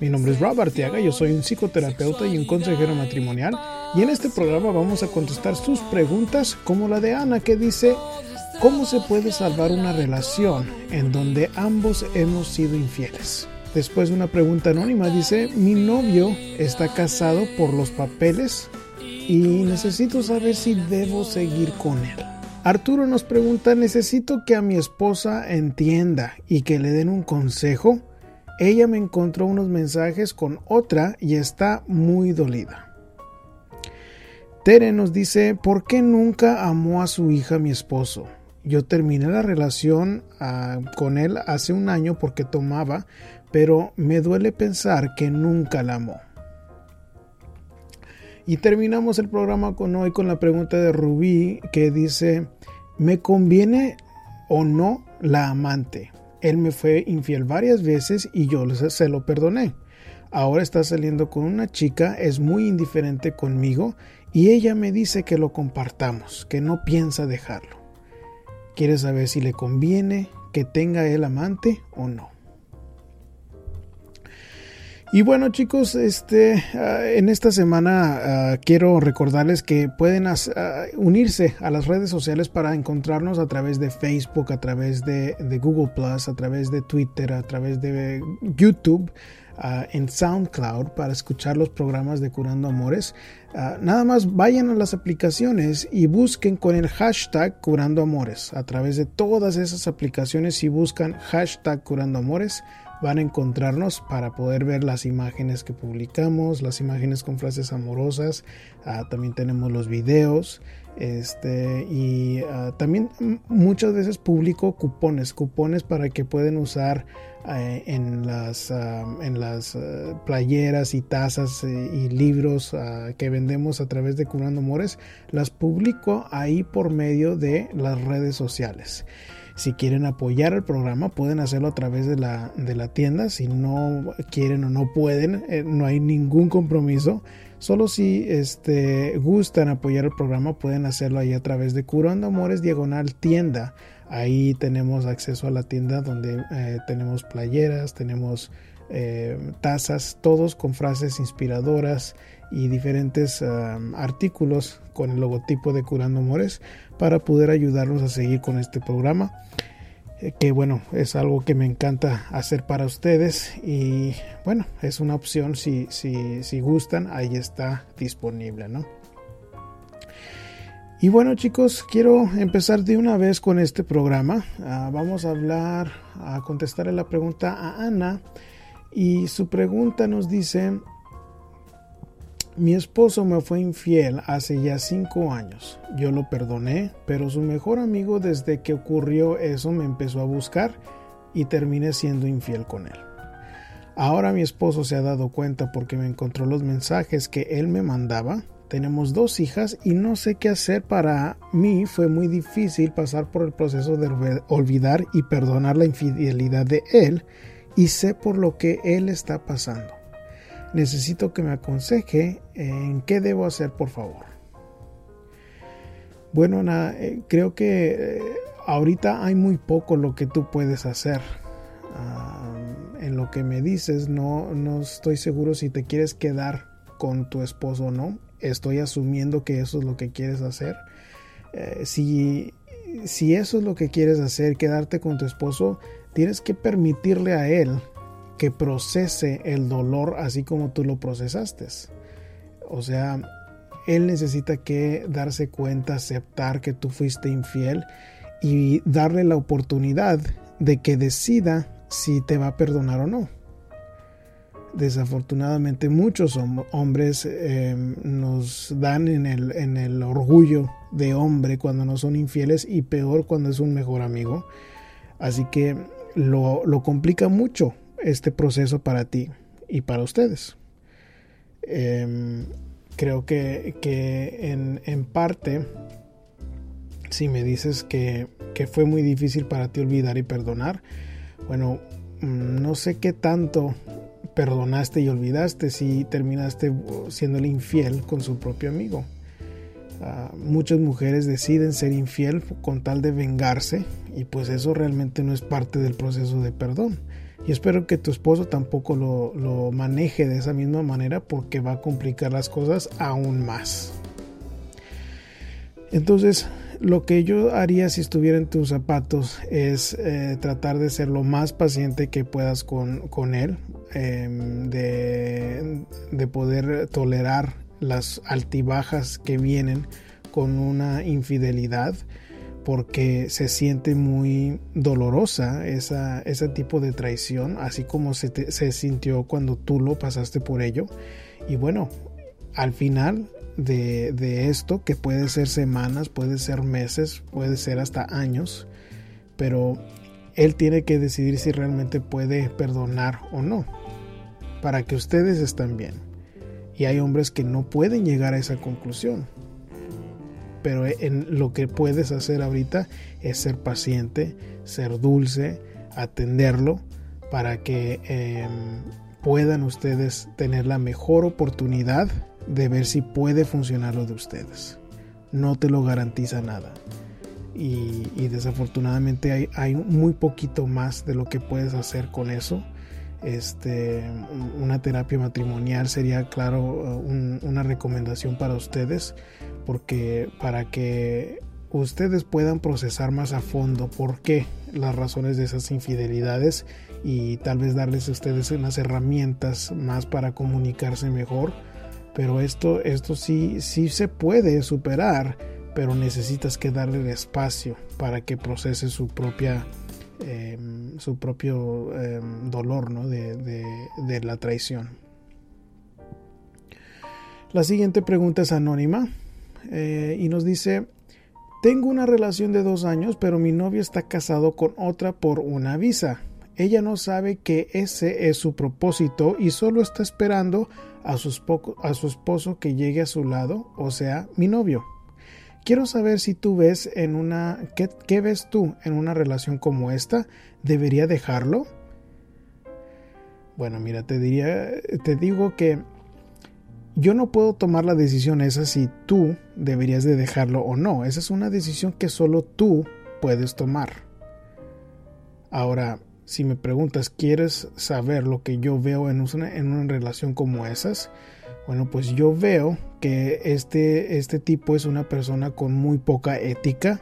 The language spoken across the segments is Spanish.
Mi nombre es Rob Arteaga, yo soy un psicoterapeuta y un consejero matrimonial y en este programa vamos a contestar sus preguntas como la de Ana que dice ¿Cómo se puede salvar una relación en donde ambos hemos sido infieles? Después una pregunta anónima dice Mi novio está casado por los papeles y necesito saber si debo seguir con él. Arturo nos pregunta, necesito que a mi esposa entienda y que le den un consejo ella me encontró unos mensajes con otra y está muy dolida. Tere nos dice, ¿por qué nunca amó a su hija mi esposo? Yo terminé la relación ah, con él hace un año porque tomaba, pero me duele pensar que nunca la amó. Y terminamos el programa con hoy con la pregunta de Rubí que dice, ¿me conviene o no la amante? Él me fue infiel varias veces y yo se lo perdoné. Ahora está saliendo con una chica, es muy indiferente conmigo y ella me dice que lo compartamos, que no piensa dejarlo. Quiere saber si le conviene que tenga el amante o no. Y bueno chicos, este, ah, en esta semana ah, quiero recordarles que pueden ah, unirse a las redes sociales para encontrarnos a través de Facebook, a través de, Google Plus, a través de Twitter, a través de YouTube. en SoundCloud para escuchar los programas de Curando Amores. nada más vayan a las aplicaciones y busquen con el hashtag Curando Amores. A través de todas esas aplicaciones, si buscan hashtag Curando Amores, van a encontrarnos para poder ver las imágenes que publicamos, las imágenes con frases amorosas, ah, también tenemos los videos, este, y ah, también muchas veces publico cupones, cupones para que pueden usar eh, en las, ah, en las playeras y tazas eh, y libros que vendemos a través de Curando Amores, las publico ahí por medio de las redes sociales. Si quieren apoyar el programa, pueden hacerlo a través de la, de la tienda. Si no quieren o no pueden, eh, no hay ningún compromiso. Solo si este, gustan apoyar el programa, pueden hacerlo ahí a través de Curando Amores Diagonal Tienda. Ahí tenemos acceso a la tienda donde eh, tenemos playeras, tenemos eh, tazas, todos con frases inspiradoras y diferentes artículos con el logotipo de Curando Amores para poder ayudarnos a seguir con este programa eh, que bueno es algo que me encanta hacer para ustedes y bueno es una opción si, si, si gustan ahí está disponible no y bueno chicos, quiero empezar de una vez con este programa. Ah, vamos a hablar, a contestarle la pregunta a Ana y su pregunta nos dice, mi esposo me fue infiel hace ya cinco años. Yo lo perdoné, pero su mejor amigo desde que ocurrió eso me empezó a buscar y terminé siendo infiel con él. Ahora mi esposo se ha dado cuenta porque me encontró los mensajes que él me mandaba. Tenemos dos hijas y no sé qué hacer. Para mí fue muy difícil pasar por el proceso de olvidar y perdonar la infidelidad de él y sé por lo que él está pasando. Necesito que me aconseje en qué debo hacer, por favor. Bueno, eh, creo que eh, ahorita hay muy poco lo que tú puedes hacer. Ah, en lo que me dices, no, no estoy seguro si te quieres quedar con tu esposo o no. Estoy asumiendo que eso es lo que quieres hacer. Eh, si, si eso es lo que quieres hacer, quedarte con tu esposo, tienes que permitirle a él que procese el dolor así como tú lo procesaste. O sea, él necesita que darse cuenta, aceptar que tú fuiste infiel y darle la oportunidad de que decida si te va a perdonar o no. Desafortunadamente muchos hombres eh, nos dan en el, en el orgullo de hombre cuando no son infieles y peor cuando es un mejor amigo. Así que lo, lo complica mucho este proceso para ti y para ustedes. em, creo que, que en, en, parte, si me dices que, que fue muy difícil para ti olvidar y perdonar, bueno, mm, no sé qué tanto perdonaste y olvidaste si terminaste siendo el infiel con su propio amigo. Uh, muchas mujeres deciden ser infiel con tal de vengarse y pues eso realmente no es parte del proceso de perdón. Y espero que tu esposo tampoco lo, lo maneje de esa misma manera porque va a complicar las cosas aún más. Entonces, lo que yo haría si estuviera en tus zapatos es eh, tratar de ser lo más paciente que puedas con, con él, eh, de, de poder tolerar las altibajas que vienen con una infidelidad porque se siente muy dolorosa esa, ese tipo de traición, así como se, sintió cuando tú lo pasaste por ello. Y bueno, al final de, esto, que puede ser semanas, puede ser meses, puede ser hasta años, pero él tiene que decidir si realmente puede perdonar o no, para que ustedes estén bien. Y hay hombres que no pueden llegar a esa conclusión. Pero en lo que puedes hacer ahorita es ser paciente, ser dulce, atenderlo para que eh, puedan ustedes tener la mejor oportunidad de ver si puede funcionar lo de ustedes. No te lo garantiza nada. Y, desafortunadamente hay muy poquito más de lo que puedes hacer con eso este, una terapia matrimonial sería, claro, un, una recomendación para ustedes, porque para que ustedes puedan procesar más a fondo por qué las razones de esas infidelidades y tal vez darles a ustedes unas herramientas más para comunicarse mejor. Pero esto, esto sí, sí se puede superar, pero necesitas que darle el espacio para que procese su propia eh, su propio eh, dolor ¿no? de, de, la traición. La siguiente pregunta es anónima eh, y nos dice, tengo una relación de dos años, pero mi novio está casado con otra por una visa. Ella no sabe que ese es su propósito y solo está esperando a a su esposo que llegue a su lado, o sea, mi novio. Quiero saber si tú ves en una... ¿qué, ¿Qué, ves tú en una relación como esta? ¿Debería dejarlo? Bueno, mira, te diría, te digo que yo no puedo tomar la decisión esa si tú deberías de dejarlo o no. Esa es una decisión que solo tú puedes tomar. Ahora, si me preguntas, ¿quieres saber lo que yo veo en una, en una relación como esas? Bueno, pues yo veo que este, este tipo es una persona con muy poca ética,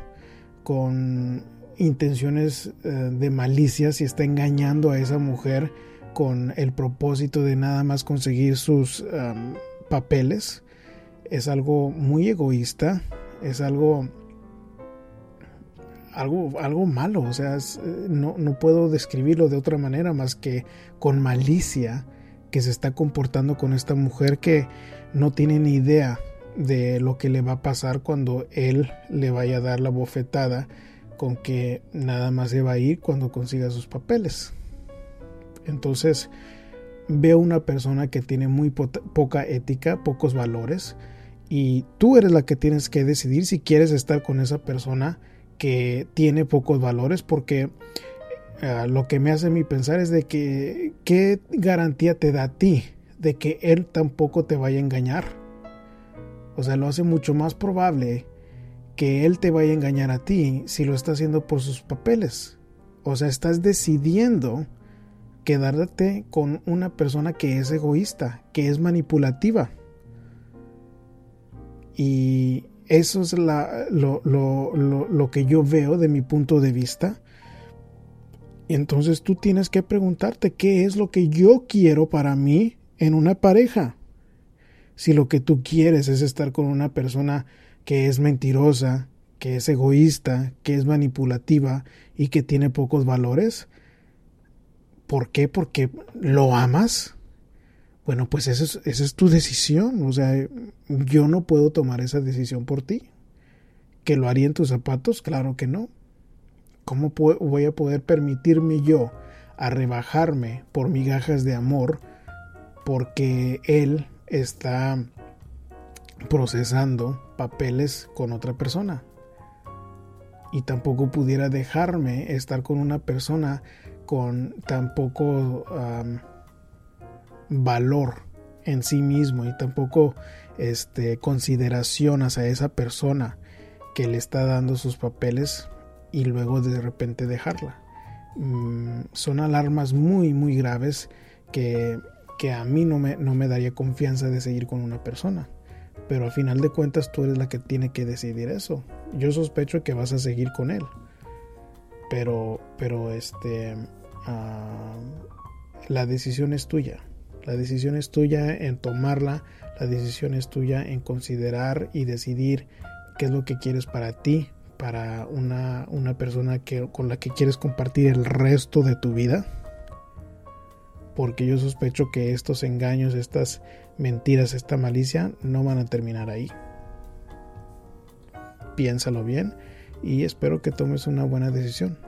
con intenciones eh, de malicia, si está engañando a esa mujer con el propósito de nada más conseguir sus papeles. Es algo muy egoísta, es algo algo, algo malo, o sea, eh, no, no puedo describirlo de otra manera más que con malicia que se está comportando con esta mujer que no tiene ni idea de lo que le va a pasar cuando él le vaya a dar la bofetada con que nada más se va a ir cuando consiga sus papeles. Entonces veo una persona que tiene muy poca ética, pocos valores, y tú eres la que tienes que decidir si quieres estar con esa persona que tiene pocos valores, porque lo que me hace mí pensar es de que qué garantía te da a ti de que él tampoco te vaya a engañar. O sea, lo hace mucho más probable que él te vaya a engañar a ti si lo está haciendo por sus papeles. O sea, estás decidiendo quedarte con una persona que es egoísta, que es manipulativa. Y eso es lo que yo veo de mi punto de vista y entonces tú tienes que preguntarte qué es lo que yo quiero para mí en una pareja. Si lo que tú quieres es estar con una persona que es mentirosa, que es egoísta, que es manipulativa y que tiene pocos valores, ¿por qué? Porque lo amas. Bueno, pues esa es, esa es tu decisión. O sea, yo no puedo tomar esa decisión por ti. ¿Que lo haría en tus zapatos? Claro que no. ¿Cómo voy a poder permitirme yo a rebajarme por migajas de amor porque él está procesando papeles con otra persona. Y tampoco pudiera dejarme estar con una persona con tan poco valor en sí mismo y tampoco este, consideración hacia esa persona que le está dando sus papeles y luego de repente dejarla. Mm, son alarmas muy muy graves que, que a mí no me, no me daría confianza de seguir con una persona. Pero al final de cuentas tú eres la que tiene que decidir eso. Yo sospecho que vas a seguir con él. Pero, pero este, ah, la decisión es tuya. La decisión es tuya en tomarla, la decisión es tuya en considerar y decidir qué es lo que quieres para ti, para una, una persona que, con la que quieres compartir el resto de tu vida. Porque yo sospecho que estos engaños, estas mentiras, esta malicia no van a terminar ahí. Piénsalo bien y espero que tomes una buena decisión.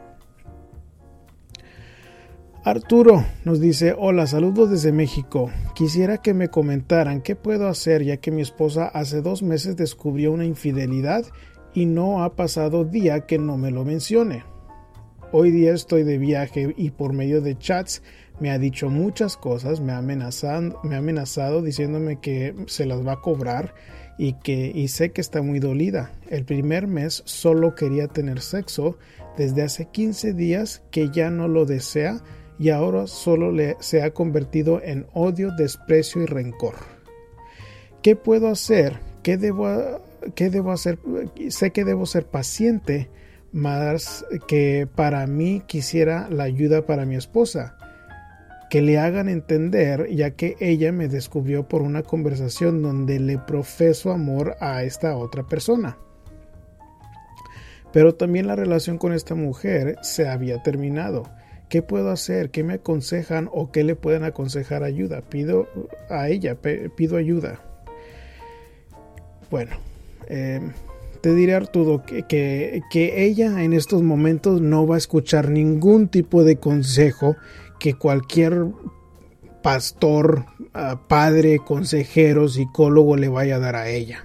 Arturo nos dice, hola, saludos desde México. Quisiera que me comentaran qué puedo hacer ya que mi esposa hace dos meses descubrió una infidelidad y no ha pasado día que no me lo mencione. Hoy día estoy de viaje y por medio de chats me ha dicho muchas cosas, me ha amenazado, me ha amenazado diciéndome que se las va a cobrar y que y sé que está muy dolida. El primer mes solo quería tener sexo, desde hace 15 días que ya no lo desea y ahora solo le, se ha convertido en odio, desprecio y rencor. ¿Qué puedo hacer? ¿Qué debo, qué debo hacer? Sé que debo ser paciente, más que para mí quisiera la ayuda para mi esposa. Que le hagan entender, ya que ella me descubrió por una conversación donde le profeso amor a esta otra persona. Pero también la relación con esta mujer se había terminado ¿Qué puedo hacer? ¿Qué me aconsejan o qué le pueden aconsejar ayuda? Pido a ella, pido ayuda. Bueno, em, te diré Arturo que, que, ella en estos momentos no va a escuchar ningún tipo de consejo que cualquier pastor, ah, padre, consejero, psicólogo le vaya a dar a ella.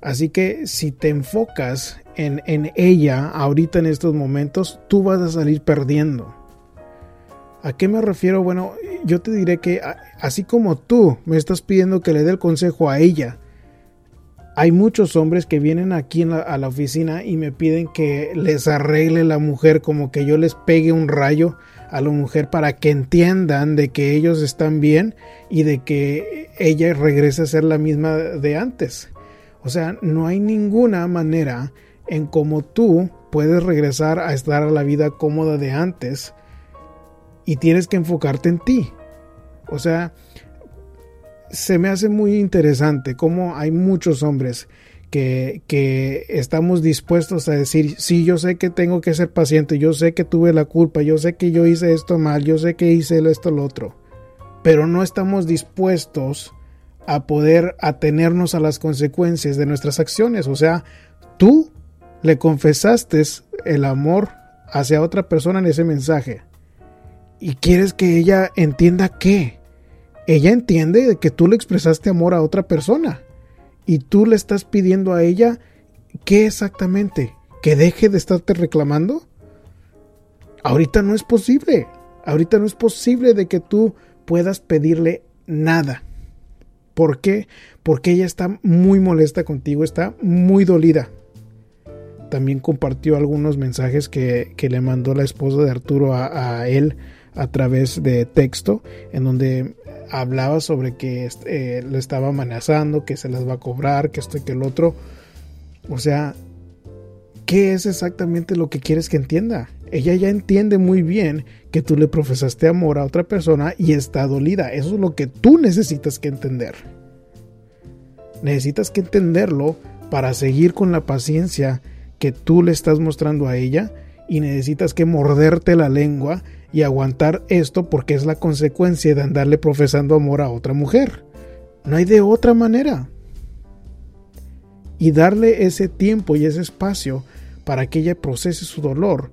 Así que si te enfocas en, ella ahorita en estos momentos, tú vas a salir perdiendo. ¿A qué me refiero? Bueno, yo te diré que así como tú me estás pidiendo que le dé el consejo a ella, hay muchos hombres que vienen aquí a la oficina y me piden que les arregle la mujer, como que yo les pegue un rayo a la mujer para que entiendan de que ellos están bien y de que ella regrese a ser la misma de antes. O sea, no hay ninguna manera en cómo tú puedes regresar a estar a la vida cómoda de antes y tienes que enfocarte en ti. O sea, se me hace muy interesante cómo hay muchos hombres que, que, estamos dispuestos a decir, sí, yo sé que tengo que ser paciente, yo sé que tuve la culpa, yo sé que yo hice esto mal, yo sé que hice esto, lo otro, pero no estamos dispuestos a poder atenernos a las consecuencias de nuestras acciones. O sea, tú le confesaste el amor hacia otra persona en ese mensaje. Y quieres que ella entienda qué. Ella entiende que tú le expresaste amor a otra persona. Y tú le estás pidiendo a ella qué exactamente. ¿Que deje de estarte reclamando? Ahorita no es posible. Ahorita no es posible de que tú puedas pedirle nada. ¿Por qué? Porque ella está muy molesta contigo, está muy dolida. También compartió algunos mensajes que, le mandó la esposa de Arturo a, él a través de texto, en donde hablaba sobre que eh, le estaba amenazando, que se las va a cobrar, que esto y que el otro. O sea, ¿qué es exactamente lo que quieres que entienda? Ella ya entiende muy bien que tú le profesaste amor a otra persona y está dolida. Eso es lo que tú necesitas que entender. Necesitas que entenderlo para seguir con la paciencia que tú le estás mostrando a ella y necesitas que morderte la lengua y aguantar esto porque es la consecuencia de andarle profesando amor a otra mujer. No hay de otra manera. Y darle ese tiempo y ese espacio para que ella procese su dolor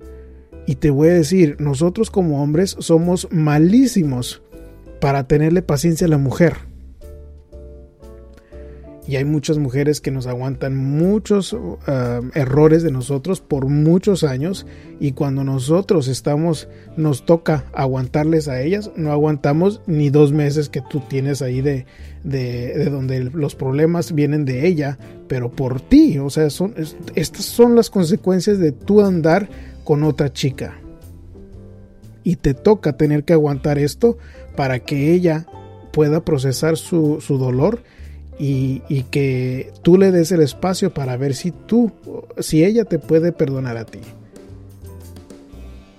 y te voy a decir, nosotros como hombres somos malísimos para tenerle paciencia a la mujer. Y hay muchas mujeres que nos aguantan muchos uh, errores de nosotros por muchos años y cuando nosotros estamos, nos toca aguantarles a ellas, no aguantamos ni dos meses que tú tienes ahí de, de, donde los problemas vienen de ella, pero por ti. O sea, son, estas son las consecuencias de tú andar con otra chica. Y te toca tener que aguantar esto para que ella pueda procesar su, su dolor y, que tú le des el espacio para ver si tú, si ella te puede perdonar a ti.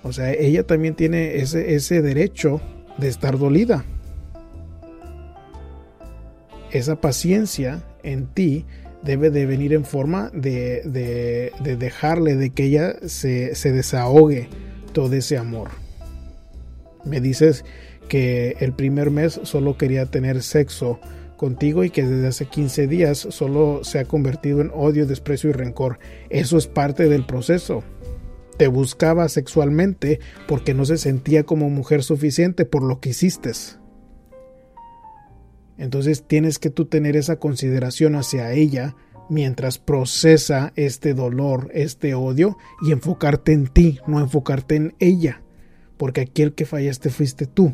O sea, ella también tiene ese, ese derecho de estar dolida. Esa paciencia en ti debe de venir en forma de, de, de dejarle, de que ella se, se desahogue todo ese amor. Me dices que el primer mes solo quería tener sexo contigo y que desde hace 15 días solo se ha convertido en odio, desprecio y rencor. Eso es parte del proceso. Te buscaba sexualmente porque no se sentía como mujer suficiente por lo que hiciste. Entonces tienes que tú tener esa consideración hacia ella mientras procesa este dolor, este odio y enfocarte en ti, no enfocarte en ella, porque aquí el que fallaste fuiste tú.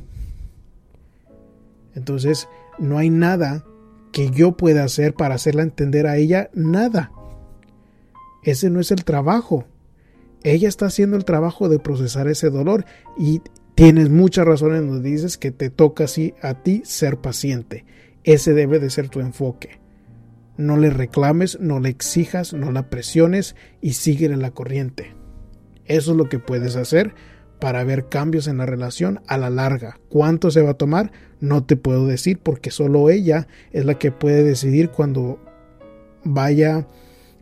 Entonces, no hay nada que yo pueda hacer para hacerla entender a ella nada. Ese no es el trabajo. Ella está haciendo el trabajo de procesar ese dolor y tienes mucha razón en donde dices que te toca así a ti ser paciente. Ese debe de ser tu enfoque. No le reclames, no le exijas, no la presiones y sigue en la corriente. Eso es lo que puedes hacer para ver cambios en la relación a la larga. ¿Cuánto se va a tomar? No te puedo decir porque solo ella es la que puede decidir cuando vaya a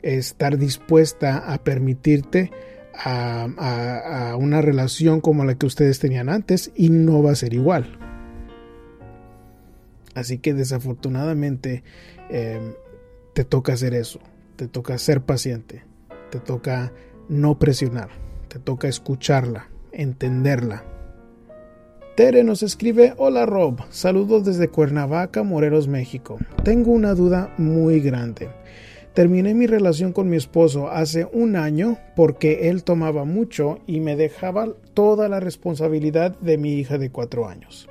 estar dispuesta a permitirte a, una relación como la que ustedes tenían antes y no va a ser igual. Así que desafortunadamente em, te toca hacer eso, te toca ser paciente, te toca no presionar, te toca escucharla, entenderla. Tere nos escribe, hola Rob, saludos desde Cuernavaca, Moreros, México. Tengo una duda muy grande. Terminé mi relación con mi esposo hace un año porque él tomaba mucho y me dejaba toda la responsabilidad de mi hija de cuatro años.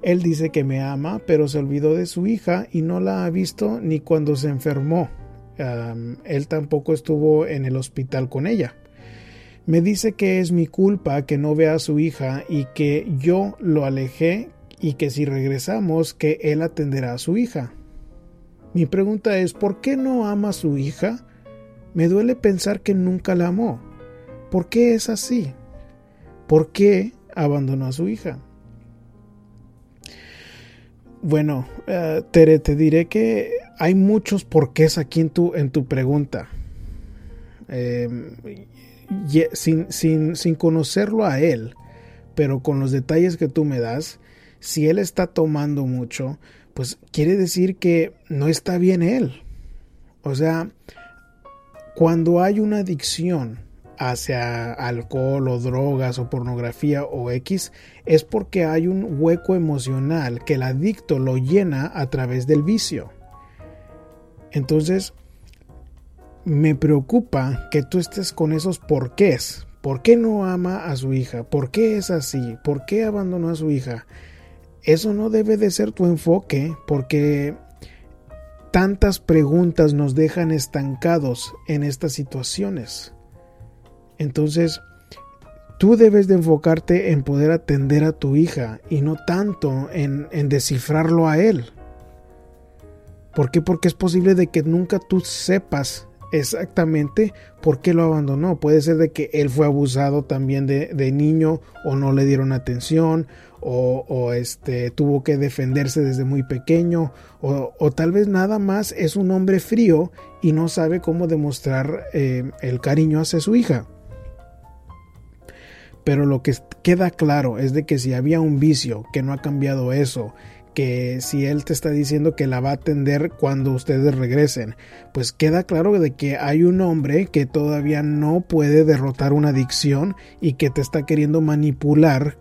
Él dice que me ama, pero se olvidó de su hija y no la ha visto ni cuando se enfermó. él tampoco estuvo en el hospital con ella. Me dice que es mi culpa que no vea a su hija y que yo lo alejé y que si regresamos que él atenderá a su hija. Mi pregunta es, ¿por qué no ama a su hija? Me duele pensar que nunca la amó. ¿Por qué es así? ¿Por qué abandonó a su hija? Bueno, uh, Tere, te diré que hay muchos porqués aquí en tu, en tu pregunta. Eh, sin, sin, sin conocerlo a él, pero con los detalles que tú me das, si él está tomando mucho, pues quiere decir que no está bien él. O sea, cuando hay una adicción hacia alcohol o drogas o pornografía o X, es porque hay un hueco emocional que el adicto lo llena a través del vicio. Entonces, me preocupa que tú estés con esos porqués. ¿Por qué no ama a su hija? ¿Por qué es así? ¿Por qué abandonó a su hija? Eso no debe de ser tu enfoque porque tantas preguntas nos dejan estancados en estas situaciones. Entonces, tú debes de enfocarte en poder atender a tu hija y no tanto en, en descifrarlo a él. ¿Por qué? Porque es posible de que nunca tú sepas exactamente por qué lo abandonó. Puede ser de que él fue abusado también de, niño o no le dieron atención o, este, tuvo que defenderse desde muy pequeño o, tal vez nada más es un hombre frío y no sabe cómo demostrar eh, el cariño hacia su hija. Pero lo que queda claro es de que si había un vicio que no ha cambiado eso, que si él te está diciendo que la va a atender cuando ustedes regresen, pues queda claro de que hay un hombre que todavía no puede derrotar una adicción y que te está queriendo manipular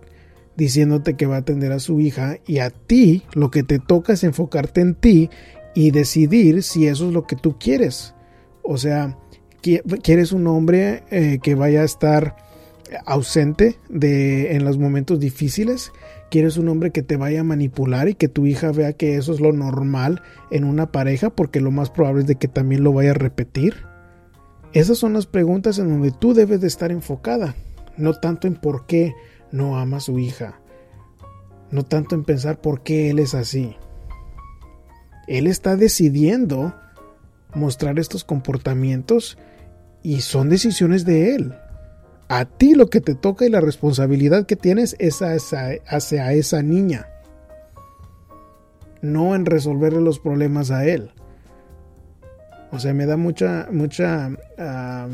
diciéndote que va a atender a su hija y a ti lo que te toca es enfocarte en ti y decidir si eso es lo que tú quieres. O sea, quieres un hombre eh, que vaya a estar ausente de en los momentos difíciles, quieres un hombre que te vaya a manipular y que tu hija vea que eso es lo normal en una pareja, porque lo más probable es de que también lo vaya a repetir. Esas son las preguntas en donde tú debes de estar enfocada, no tanto en por qué no ama a su hija, no tanto en pensar por qué él es así. Él está decidiendo mostrar estos comportamientos y son decisiones de él. A ti lo que te toca y la responsabilidad que tienes es hacia, esa niña. No en resolverle los problemas a él. O sea, me da mucha, mucha ah,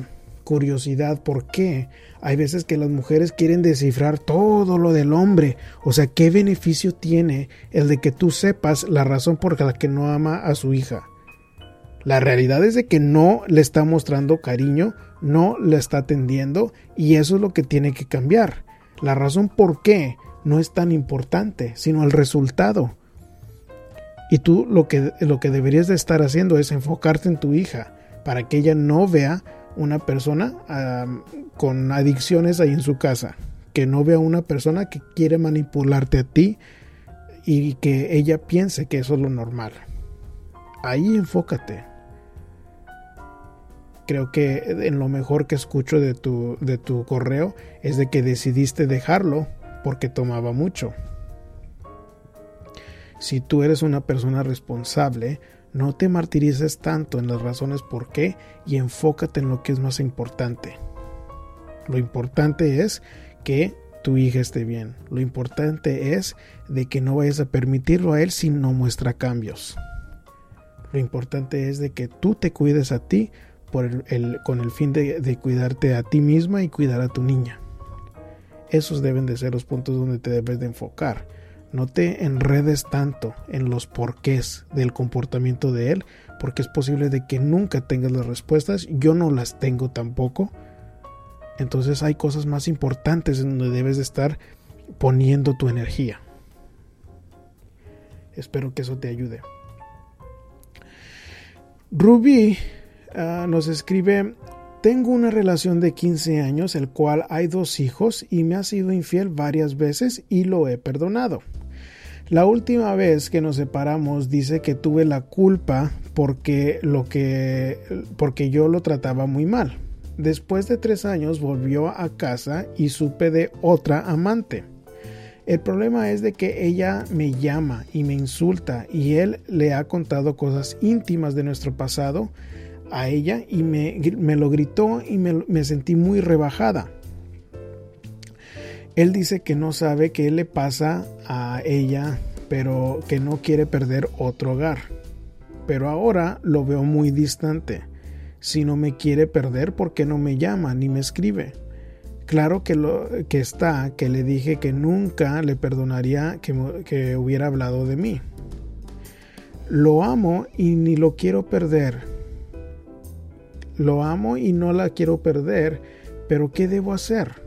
curiosidad por qué hay veces que las mujeres quieren descifrar todo lo del hombre. O sea, ¿qué beneficio tiene el de que tú sepas la razón por la que no ama a su hija? La realidad es de que no le está mostrando cariño, no le está atendiendo y eso es lo que tiene que cambiar. La razón por qué no es tan importante, sino el resultado. Y tú lo que, lo que deberías de estar haciendo es enfocarte en tu hija para que ella no vea una persona con adicciones ahí en su casa, que no vea una persona que quiere manipularte a ti y que ella piense que eso es lo normal. Ahí enfócate creo que en lo mejor que escucho de tu, de tu correo es de que decidiste dejarlo porque tomaba mucho. Si tú eres una persona responsable, no te martirices tanto en las razones por qué y enfócate en lo que es más importante. Lo importante es que tu hija esté bien. Lo importante es de que no vayas a permitirlo a él si no muestra cambios. Lo importante es de que tú te cuides a ti con el fin de, cuidarte a ti misma y cuidar a tu niña. Esos deben de ser los puntos donde te debes de enfocar. No te enredes tanto en los porqués del comportamiento de él, porque es posible de que nunca tengas las respuestas. Yo no las tengo tampoco. Entonces hay cosas más importantes en donde debes de estar poniendo tu energía. Espero que eso te ayude. Ruby Ah, nos escribe, tengo una relación de 15 años, el cual hay dos hijos y me ha sido infiel varias veces y lo he perdonado. La última vez que nos separamos dice que tuve la culpa porque, lo que, porque yo lo trataba muy mal. Después de tres años volvió a casa y supe de otra amante. El problema es de que ella me llama y me insulta y él le ha contado cosas íntimas de nuestro pasado a ella y me, lo gritó y me, sentí muy rebajada. Él dice que no sabe qué le pasa a ella, pero que no quiere perder otro hogar. Pero ahora lo veo muy distante. Si no me quiere perder, ¿por qué no me llama ni me escribe? Claro que, lo, que está, que le dije que nunca le perdonaría que, que hubiera hablado de mí. Lo amo y ni lo quiero perder lo amo y no la quiero perder, pero ¿qué debo hacer?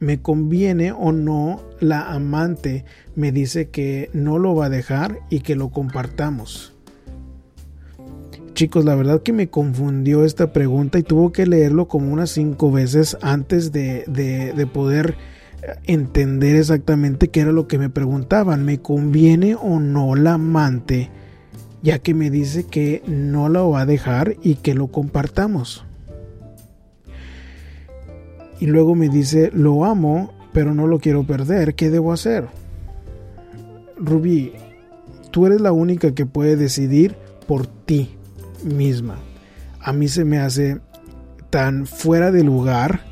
¿Me conviene o no la amante me dice que no lo va a dejar y que lo compartamos? Chicos, la verdad que me confundió esta pregunta y tuvo que leerlo como unas cinco veces antes de, de poder entender exactamente qué era lo que me preguntaban. ¿Me conviene o no la amante ya que me dice que no lo va a dejar y que lo compartamos. Y luego me dice, lo amo, pero no lo quiero perder, ¿qué debo hacer? Rubí, tú eres la única que puede decidir por ti misma. A mí se me hace tan fuera de lugar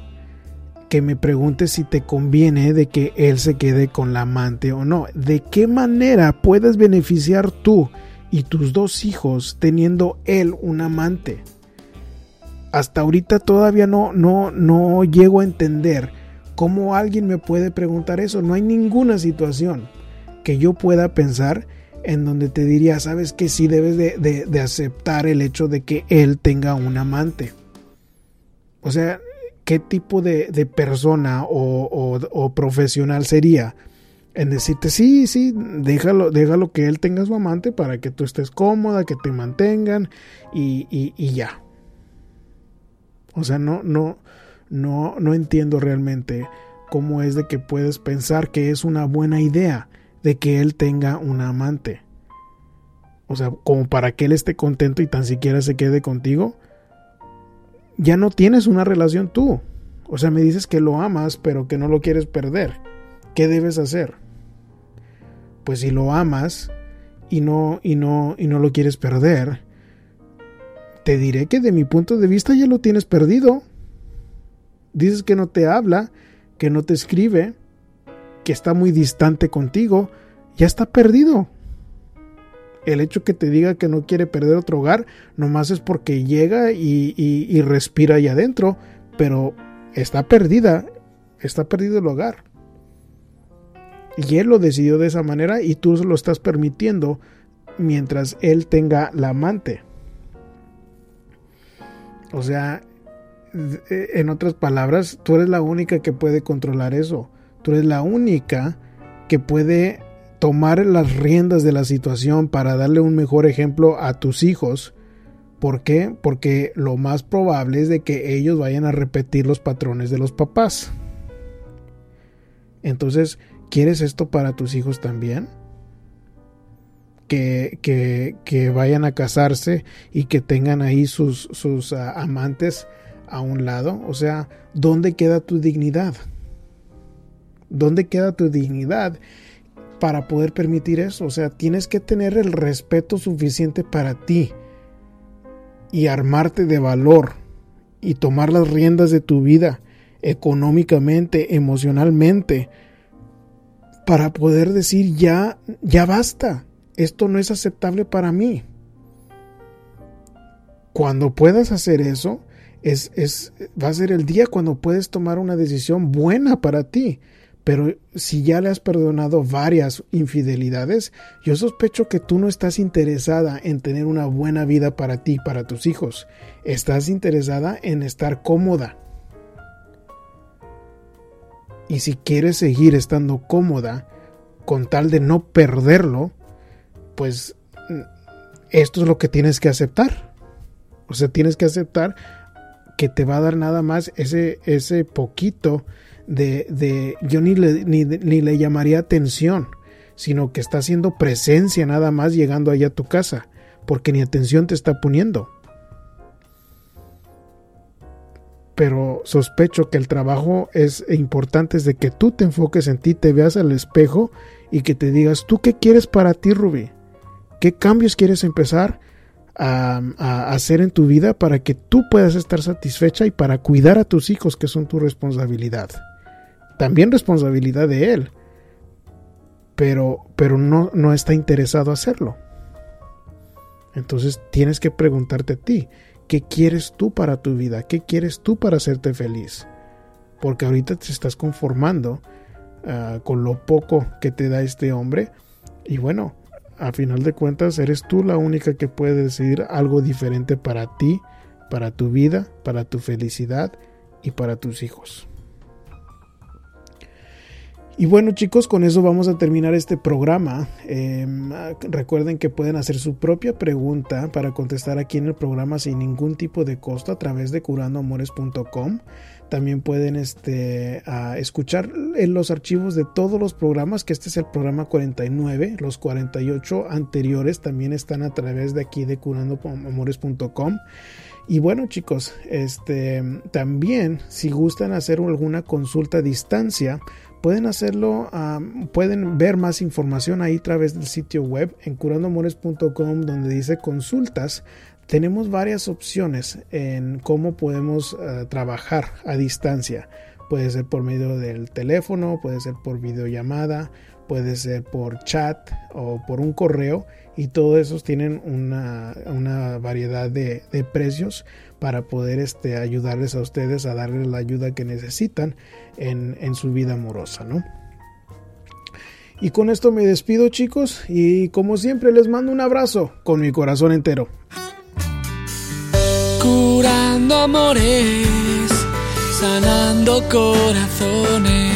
que me preguntes si te conviene de que él se quede con la amante o no. ¿De qué manera puedes beneficiar tú y tus dos hijos teniendo él un amante. Hasta ahorita todavía no, no, no llego a entender cómo alguien me puede preguntar eso. No hay ninguna situación que yo pueda pensar en donde te diría, sabes que sí debes de, aceptar el hecho de que él tenga un amante. O sea, ¿qué tipo de, persona o, o profesional sería en decirte, sí, sí, déjalo, déjalo que él tenga su amante para que tú estés cómoda, que te mantengan y, y, y ya. O sea, no, no, no, no entiendo realmente cómo es de que puedes pensar que es una buena idea de que él tenga una amante. O sea, como para que él esté contento y tan siquiera se quede contigo. Ya no tienes una relación tú. O sea, me dices que lo amas, pero que no lo quieres perder. ¿Qué debes hacer? Pues si lo amas y no y no y no lo quieres perder, te diré que de mi punto de vista ya lo tienes perdido. Dices que no te habla, que no te escribe, que está muy distante contigo, ya está perdido. El hecho que te diga que no quiere perder otro hogar, nomás es porque llega y, y respira ahí adentro, pero está perdida, está perdido el hogar. Y él lo decidió de esa manera y tú lo estás permitiendo mientras él tenga la amante. O sea, en otras palabras, tú eres la única que puede controlar eso. Tú eres la única que puede tomar las riendas de la situación para darle un mejor ejemplo a tus hijos. ¿Por qué? Porque lo más probable es de que ellos vayan a repetir los patrones de los papás. Entonces, ¿Quieres esto para tus hijos también? Que, que, vayan a casarse y que tengan ahí sus, sus ah, amantes a un lado. O sea, ¿dónde queda tu dignidad? ¿Dónde queda tu dignidad para poder permitir eso? O sea, tienes que tener el respeto suficiente para ti y armarte de valor y tomar las riendas de tu vida económicamente, emocionalmente, para poder decir ya, ya basta, esto no es aceptable para mí. Cuando puedas hacer eso, es, es, va a ser el día cuando puedes tomar una decisión buena para ti. Pero si ya le has perdonado varias infidelidades, yo sospecho que tú no estás interesada en tener una buena vida para ti, para tus hijos. Estás interesada en estar cómoda, y si quieres seguir estando cómoda con tal de no perderlo, pues esto es lo que tienes que aceptar. O sea, tienes que aceptar que te va a dar nada más ese, ese poquito de, de yo ni le, ni, ni le llamaría atención, sino que está haciendo presencia nada más llegando allá a tu casa, porque ni atención te está poniendo. Pero sospecho que el trabajo es importante es de que tú te enfoques en ti, te veas al espejo y que te digas, ¿tú qué quieres para ti, Ruby? ¿Qué cambios quieres empezar a, hacer en tu vida para que tú puedas estar satisfecha y para cuidar a tus hijos, que son tu responsabilidad? También responsabilidad de él, pero, pero no, no está interesado hacerlo. Entonces tienes que preguntarte a ti, ¿Qué quieres tú para tu vida? ¿Qué quieres tú para hacerte feliz? Porque ahorita te estás conformando ah, con lo poco que te da este hombre. Y bueno, a final de cuentas eres tú la única que puede decidir algo diferente para ti, para tu vida, para tu felicidad y para tus hijos. Y bueno chicos, con eso vamos a terminar este programa. Em, recuerden que pueden hacer su propia pregunta para contestar aquí en el programa sin ningún tipo de costo a través de curandoamores.com. También pueden este, escuchar en los archivos de todos los programas, que este es el programa 49. Los 48 anteriores también están a través de aquí de curandoamores.com. Y bueno chicos, este, también si gustan hacer alguna consulta a distancia, pueden hacerlo, pueden ver más información ahí a través del sitio web en curandoamores.com donde dice consultas. Tenemos varias opciones en cómo podemos eh, trabajar a distancia. Puede ser por medio del teléfono, puede ser por videollamada, puede ser por chat o por un correo y todos esos tienen una, variedad de, precios para poder este, ayudarles a ustedes a darles la ayuda que necesitan en, en su vida amorosa, ¿no? Y con esto me despido chicos y como siempre les mando un abrazo con mi corazón entero. Curando amores, sanando corazones